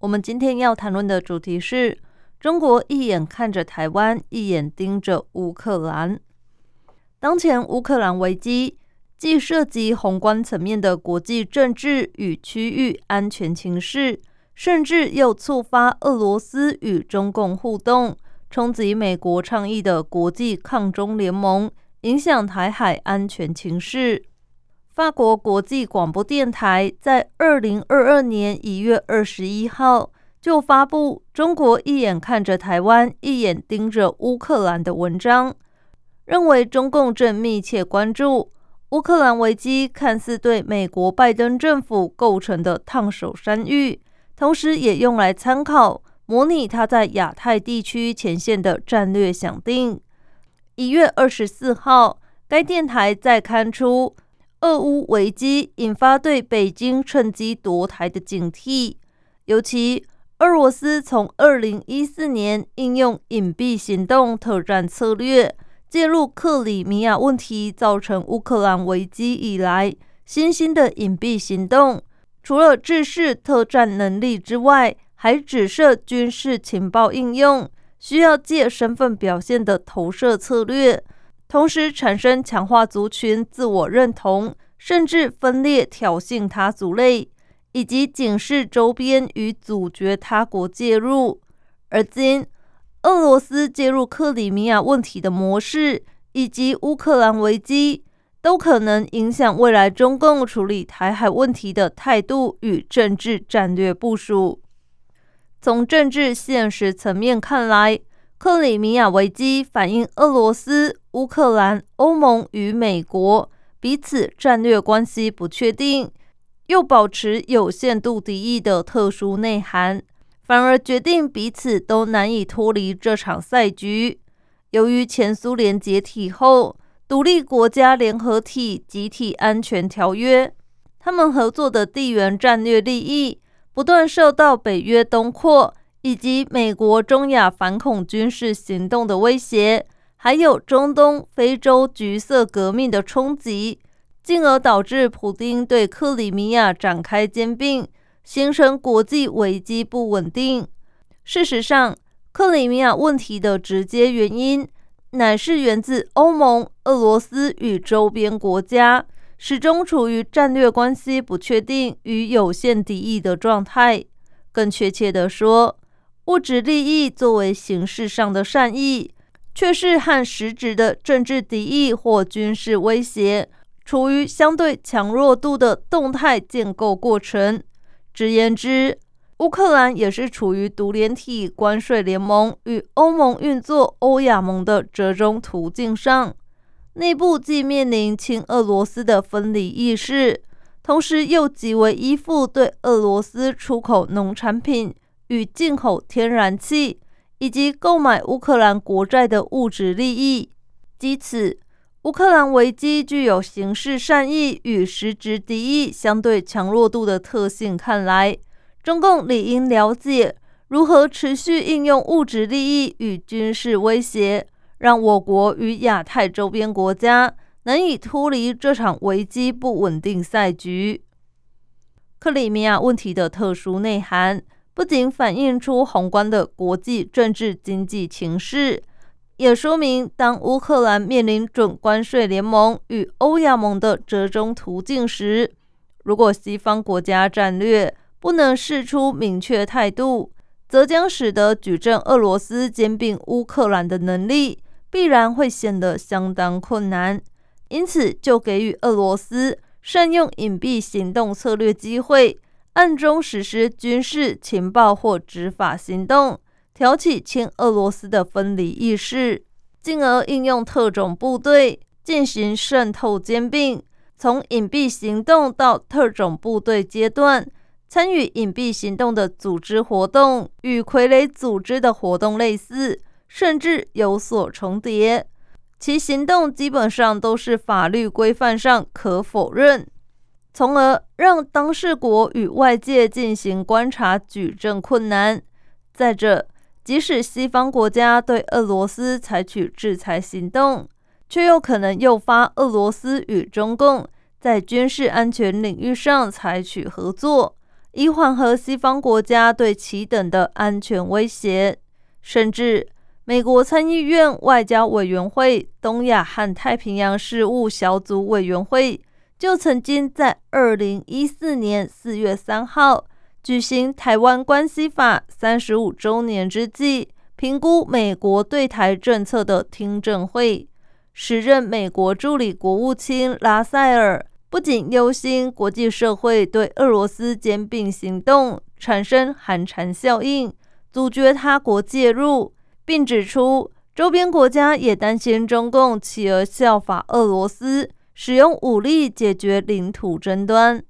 我们今天要谈论的主题是：中国一眼看着台湾，一眼盯着乌克兰。当前乌克兰危机既涉及宏观层面的国际政治与区域安全情势，甚至又触发俄罗斯与中共互动，冲击美国倡议的国际抗中联盟，影响台海安全情势。法国国际广播电台在二零二二年一月二十一号就发布“中国一眼看着台湾，一眼盯着乌克兰”的文章，认为中共正密切关注乌克兰危机，看似对美国拜登政府构成的烫手山芋，同时也用来参考模拟他在亚太地区前线的战略想定。一月二十四号，该电台在刊出。俄乌危机引发对北京趁机夺台的警惕，尤其俄罗斯从二零一四年应用隐蔽行动特战策略介入克里米亚问题，造成乌克兰危机以来，新兴的隐蔽行动，除了制式特战能力之外，还指涉军事情报应用，需要借身份表现的投射策略。同时产生强化族群自我认同，甚至分裂挑衅他族类，以及警示周边与阻绝他国介入。而今，俄罗斯介入克里米亚问题的模式，以及乌克兰危机，都可能影响未来中共处理台海问题的态度与政治战略部署。从政治现实层面看来，克里米亚危机反映俄罗斯、乌克兰、欧盟与美国彼此战略关系不确定，又保持有限度敌意的特殊内涵，反而决定彼此都难以脱离这场赛局。由于前苏联解体后，独立国家联合体集体安全条约，他们合作的地缘战略利益不断受到北约东扩。以及美国中亚反恐军事行动的威胁，还有中东、非洲橘色革命的冲击，进而导致普京对克里米亚展开兼并，形成国际危机不稳定。事实上，克里米亚问题的直接原因，乃是源自欧盟、俄罗斯与周边国家始终处于战略关系不确定与有限敌意的状态。更确切地说，物质利益作为形式上的善意，却是和实质的政治敌意或军事威胁处于相对强弱度的动态建构过程。直言之，乌克兰也是处于独联体关税联盟与欧盟运作欧亚盟的折中途径上，内部既面临亲俄罗斯的分离意识，同时又极为依附对俄罗斯出口农产品。与进口天然气以及购买乌克兰国债的物质利益，基此，乌克兰危机具有形式善意与实质敌意相对强弱度的特性。看来，中共理应了解如何持续应用物质利益与军事威胁，让我国与亚太周边国家难以脱离这场危机不稳定赛局。克里米亚问题的特殊内涵。不仅反映出宏观的国际政治经济情势，也说明当乌克兰面临准关税联盟与欧亚盟的折中途径时，如果西方国家战略不能释出明确态度，则将使得举证俄罗斯兼并乌克兰的能力必然会显得相当困难。因此，就给予俄罗斯善用隐蔽行动策略机会。暗中实施军事情报或执法行动，挑起亲俄罗斯的分离意识，进而应用特种部队进行渗透兼并。从隐蔽行动到特种部队阶段，参与隐蔽行动的组织活动与傀儡组织的活动类似，甚至有所重叠。其行动基本上都是法律规范上可否认，从而让当事国与外界进行观察举证困难。再者，即使西方国家对俄罗斯采取制裁行动，却有可能诱发俄罗斯与中共在军事安全领域上采取合作。以缓和西方国家对其等的安全威胁，甚至美国参议院外交委员会东亚和太平洋事务小组委员会就曾经在二零一四年四月三号举行《台湾关系法》三十五周年之际，评估美国对台政策的听证会。时任美国助理国务卿拉塞尔。不仅忧心国际社会对俄罗斯兼并行动产生寒蝉效应，阻绝他国介入，并指出周边国家也担心中共企而效法俄罗斯，使用武力解决领土争端。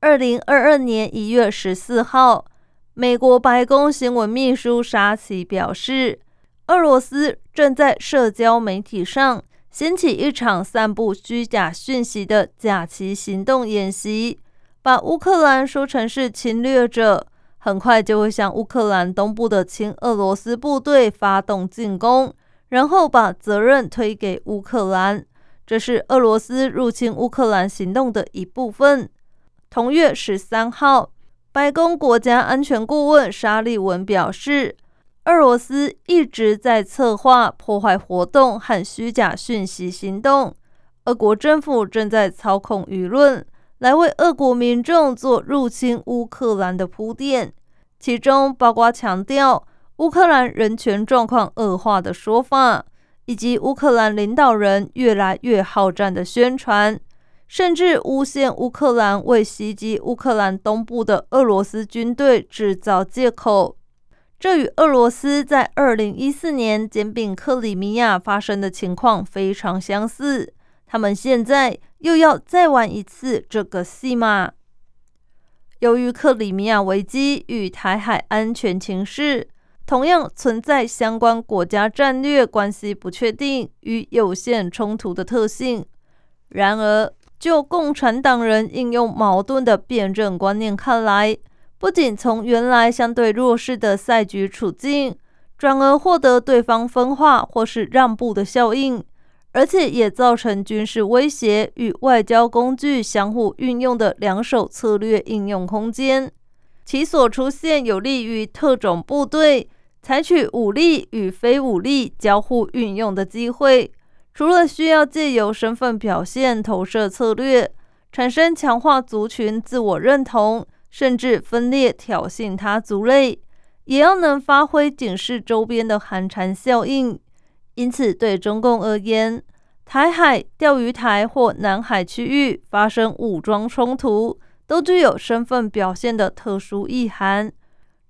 二零二二年一月十四号，美国白宫新闻秘书沙奇表示，俄罗斯正在社交媒体上。掀起一场散布虚假讯息的假旗行动演习，把乌克兰说成是侵略者，很快就会向乌克兰东部的亲俄罗斯部队发动进攻，然后把责任推给乌克兰。这是俄罗斯入侵乌克兰行动的一部分。同月十三号，白宫国家安全顾问沙利文表示。俄罗斯一直在策划破坏活动和虚假讯息行动，俄国政府正在操控舆论，来为俄国民众做入侵乌克兰的铺垫，其中包括强调乌克兰人权状况恶化的说法，以及乌克兰领导人越来越好战的宣传，甚至诬陷乌克兰为袭击乌克兰东部的俄罗斯军队制造借口。这与俄罗斯在二零一四年兼并克里米亚发生的情况非常相似。他们现在又要再玩一次这个戏码。由于克里米亚危机与台海安全情势同样存在相关国家战略关系不确定与有限冲突的特性，然而就共产党人应用矛盾的辩证观念看来。不仅从原来相对弱势的赛局处境，转而获得对方分化或是让步的效应，而且也造成军事威胁与外交工具相互运用的两手策略应用空间。其所出现有利于特种部队采取武力与非武力交互运用的机会，除了需要借由身份表现投射策略，产生强化族群自我认同。甚至分裂挑衅他族类，也要能发挥警示周边的寒蝉效应。因此，对中共而言，台海、钓鱼台或南海区域发生武装冲突，都具有身份表现的特殊意涵。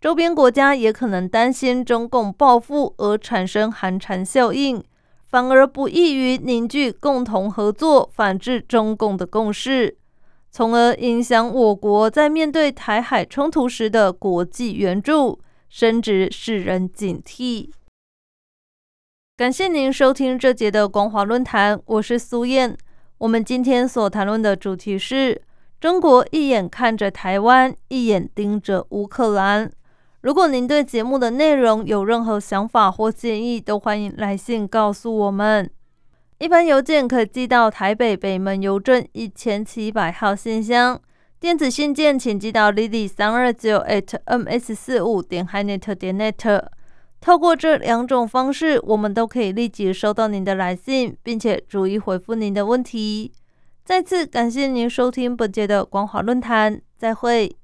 周边国家也可能担心中共报复而产生寒蝉效应，反而不易于凝聚共同合作、反制中共的共识。从而影响我国在面对台海冲突时的国际援助，深植世人警惕。感谢您收听这节的光华论坛，我是苏燕。我们今天所谈论的主题是：中国一眼看着台湾，一眼盯着乌克兰。如果您对节目的内容有任何想法或建议，都欢迎来信告诉我们。一般邮件可寄到台北北门邮政一千七百号信箱，电子信件请寄到 lily 三二九 at ms 四五点 hinet 点 net。透过这两种方式，我们都可以立即收到您的来信，并且逐一回复您的问题。再次感谢您收听本节的光华论坛，再会。